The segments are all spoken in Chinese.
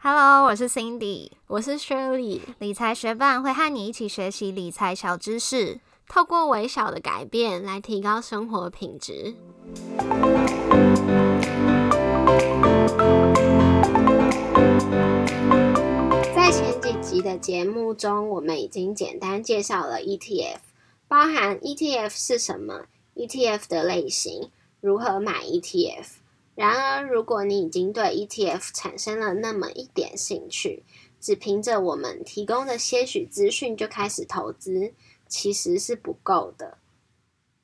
Hello，我是 Cindy，我是 Shirley。理财学伴会和你一起学习理财小知识，透过微小的改变来提高生活品质。在前几集的节目中，我们已经简单介绍了 ETF，包含 ETF 是什么，ETF 的类型，如何买 ETF。然而，如果你已经对 ETF 产生了那么一点兴趣，只凭着我们提供的些许资讯就开始投资，其实是不够的。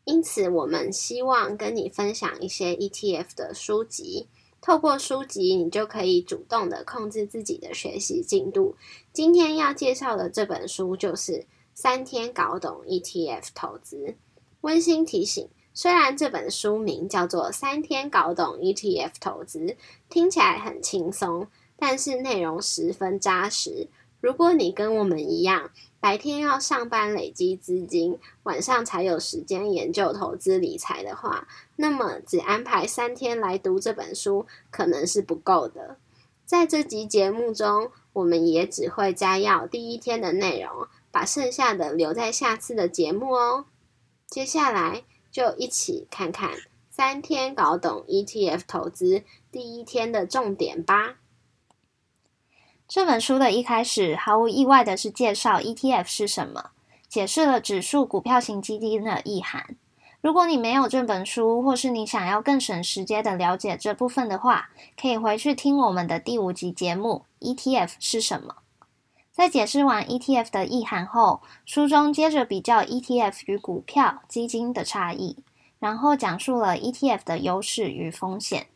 因此，我们希望跟你分享一些 ETF 的书籍，透过书籍，你就可以主动的控制自己的学习进度。今天要介绍的这本书就是《三天搞懂 ETF 投资》。温馨提醒。虽然这本书名叫做《三天搞懂 ETF 投资》，听起来很轻松，但是内容十分扎实。如果你跟我们一样，白天要上班累积资金，晚上才有时间研究投资理财的话，那么只安排三天来读这本书可能是不够的。在这集节目中，我们也只会摘要第一天的内容，把剩下的留在下次的节目哦。接下来。就一起看看三天搞懂 ETF 投资第一天的重点吧。这本书的一开始，毫无意外的是介绍 ETF 是什么，解释了指数股票型基金的意涵。如果你没有这本书，或是你想要更省时间的了解这部分的话，可以回去听我们的第五集节目 ETF 是什么。在解释完 ETF 的意涵后，书中接着比较 ETF 与股票基金的差异，然后讲述了 ETF 的优势与风险。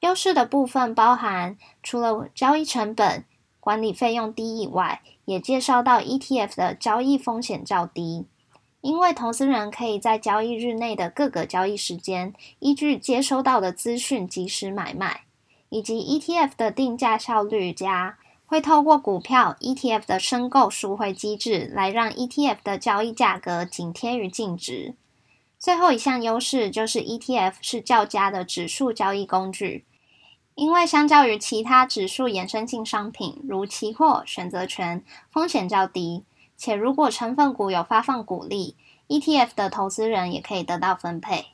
优势的部分包含除了交易成本、管理费用低以外，也介绍到 ETF 的交易风险较低，因为投资人可以在交易日内的各个交易时间，依据接收到的资讯及时买卖，以及 ETF 的定价效率加。会透过股票 ETF 的申购赎回机制，来让 ETF 的交易价格紧贴于净值。最后一项优势就是 ETF 是较佳的指数交易工具，因为相较于其他指数衍生性商品，如期货、选择权，风险较低。且如果成分股有发放股利，ETF 的投资人也可以得到分配。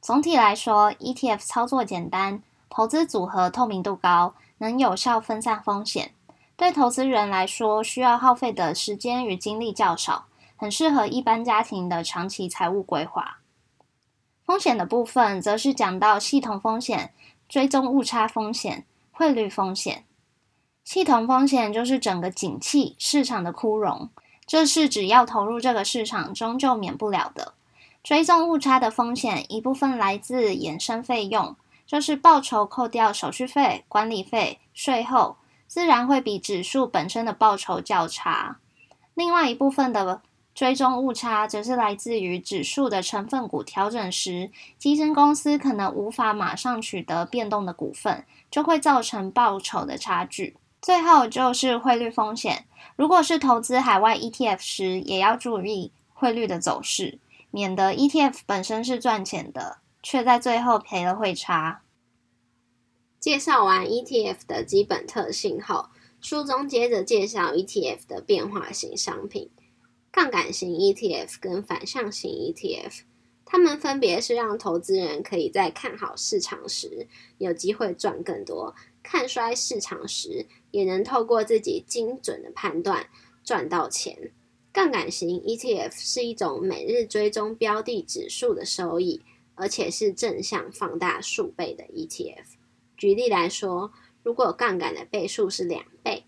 总体来说，ETF 操作简单，投资组合透明度高，能有效分散风险。对投资人来说，需要耗费的时间与精力较少，很适合一般家庭的长期财务规划。风险的部分，则是讲到系统风险、追踪误差风险、汇率风险。系统风险就是整个景气市场的枯荣，这是只要投入这个市场，终究免不了的。追踪误差的风险，一部分来自衍生费用，就是报酬扣掉手续费、管理费、税后。自然会比指数本身的报酬较差。另外一部分的追踪误差，则是来自于指数的成分股调整时，基金公司可能无法马上取得变动的股份，就会造成报酬的差距。最后就是汇率风险，如果是投资海外 ETF 时，也要注意汇率的走势，免得 ETF 本身是赚钱的，却在最后赔了汇差。介绍完 ETF 的基本特性后，书中接着介绍 ETF 的变化型商品——杠杆型 ETF 跟反向型 ETF。它们分别是让投资人可以在看好市场时有机会赚更多，看衰市场时也能透过自己精准的判断赚到钱。杠杆型 ETF 是一种每日追踪标的指数的收益，而且是正向放大数倍的 ETF。举例来说，如果杠杆的倍数是两倍，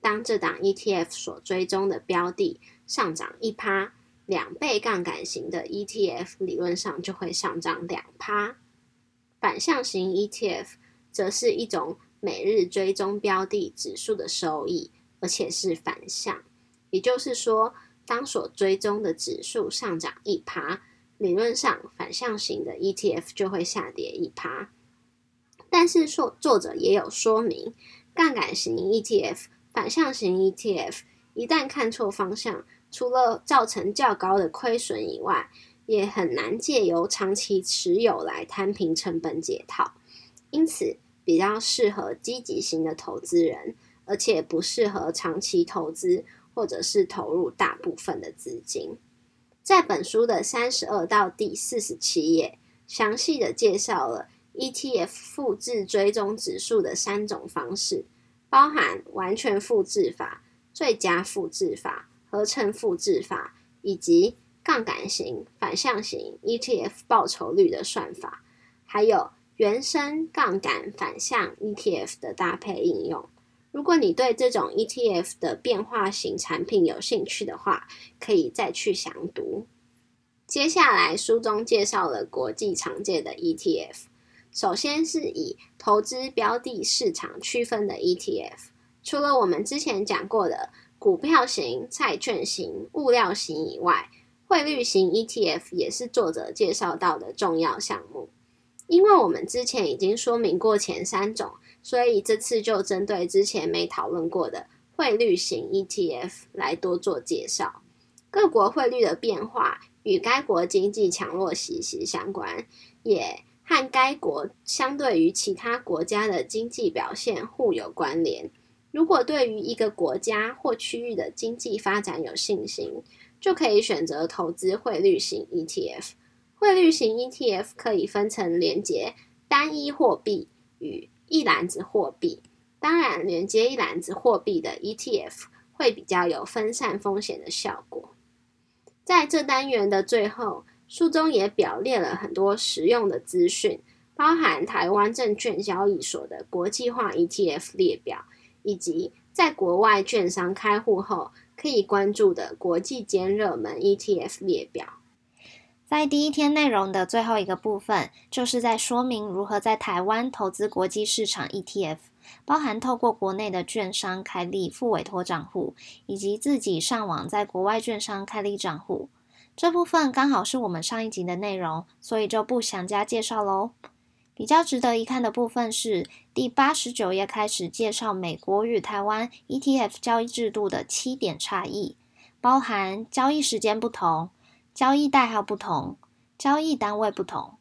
当这档 ETF 所追踪的标的上涨一趴，两倍杠杆型的 ETF 理论上就会上涨两趴。反向型 ETF 则是一种每日追踪标的指数的收益，而且是反向，也就是说，当所追踪的指数上涨一趴，理论上反向型的 ETF 就会下跌一趴。但是作作者也有说明，杠杆型 ETF、反向型 ETF 一旦看错方向，除了造成较高的亏损以外，也很难借由长期持有来摊平成本解套。因此，比较适合积极型的投资人，而且不适合长期投资或者是投入大部分的资金。在本书的三十二到第四十七页，详细的介绍了 ETF 复制追踪指数的三种方式，包含完全复制法、最佳复制法、合成复制法，以及杠杆型、反向型 ETF 报酬率的算法，还有。原生杠杆反向 ETF 的搭配应用。如果你对这种 ETF 的变化型产品有兴趣的话，可以再去详读。接下来书中介绍了国际常见的 ETF。首先是以投资标的市场区分的 ETF。除了我们之前讲过的股票型、债券型、物料型以外，汇率型 ETF 也是作者介绍到的重要项目。因为我们之前已经说明过前三种，所以这次就针对之前没讨论过的汇率型 ETF 来多做介绍。各国汇率的变化与该国经济强弱息息相关，也和该国相对于其他国家的经济表现互有关联。如果对于一个国家或区域的经济发展有信心，就可以选择投资汇率型 ETF。汇率型 ETF 可以分成连接单一货币与一篮子货币。当然，连接一篮子货币的 ETF 会比较有分散风险的效果。在这单元的最后，书中也表列了很多实用的资讯，包含台湾证券交易所的国际化 ETF 列表，以及在国外券商开户后可以关注的国际间热门 ETF 列表。在第一天内容的最后一个部分，就是在说明如何在台湾投资国际市场 ETF，包含透过国内的券商开立副委托账户，以及自己上网在国外券商开立账户。这部分刚好是我们上一集的内容，所以就不详加介绍喽。比较值得一看的部分是第八十九页开始介绍美国与台湾 ETF 交易制度的七点差异，包含交易时间不同。交易代号不同，交易单位不同。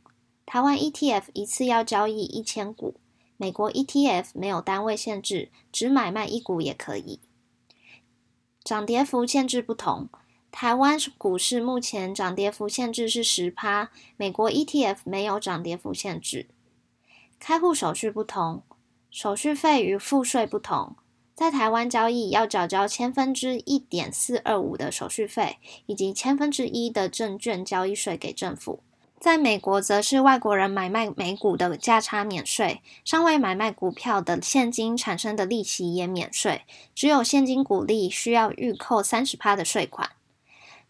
台湾 ETF 一次要交易一千股，美国 ETF 没有单位限制，只买卖一股也可以。涨跌幅限制不同，台湾股市目前涨跌幅限制是十趴，美国 ETF 没有涨跌幅限制。开户手续不同，手续费与付税不同。在台湾交易要缴交千分之一点四二五的手续费，以及千分之一的证券交易税给政府。在美国，则是外国人买卖美股的价差免税，尚未买卖股票的现金产生的利息也免税，只有现金股利需要预扣三十趴的税款。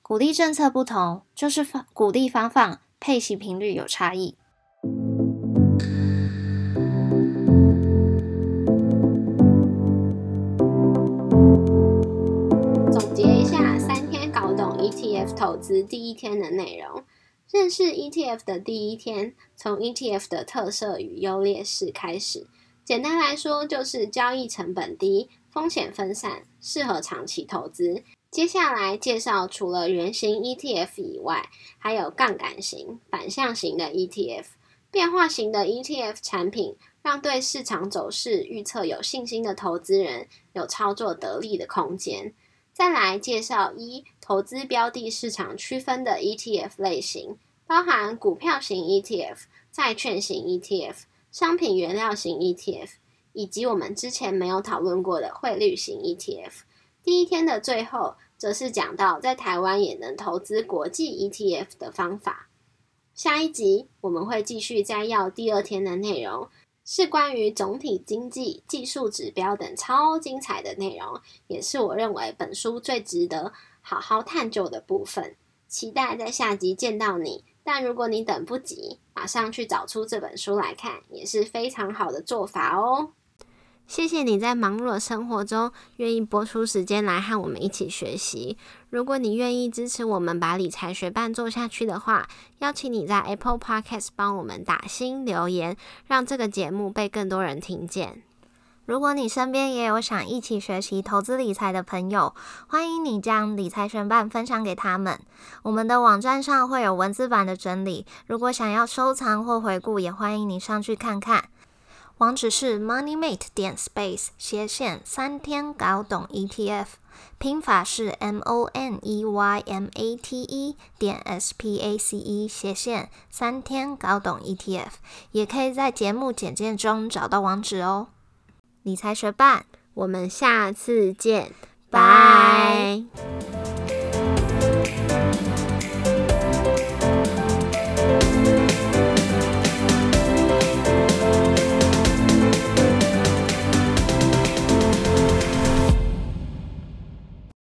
鼓励政策不同，就是股利发放配息频率有差异。总结一下三天搞懂 ETF 投资第一天的内容，认识 ETF 的第一天，从 ETF 的特色与优劣势开始。简单来说，就是交易成本低、风险分散、适合长期投资。接下来介绍除了圆形 ETF 以外，还有杠杆型、反向型的 ETF。变化型的 ETF 产品，让对市场走势预测有信心的投资人有操作得力的空间。再来介绍一投资标的市场区分的 ETF 类型，包含股票型 ETF、债券型 ETF、商品原料型 ETF，以及我们之前没有讨论过的汇率型 ETF。第一天的最后，则是讲到在台湾也能投资国际 ETF 的方法。下一集我们会继续摘要第二天的内容。是关于总体经济、技术指标等超精彩的内容，也是我认为本书最值得好好探究的部分。期待在下集见到你。但如果你等不及，马上去找出这本书来看，也是非常好的做法哦。谢谢你在忙碌的生活中愿意播出时间来和我们一起学习。如果你愿意支持我们把理财学伴做下去的话，邀请你在 Apple Podcast 帮我们打新留言，让这个节目被更多人听见。如果你身边也有想一起学习投资理财的朋友，欢迎你将理财学伴分享给他们。我们的网站上会有文字版的整理，如果想要收藏或回顾，也欢迎你上去看看。网址是 moneymate 点 space 斜线三天搞懂 ETF，拼法是 m o n e y m a t e 点 s p a c e 斜线三天搞懂 ETF，也可以在节目简介中找到网址哦。理财学伴，我们下次见，拜。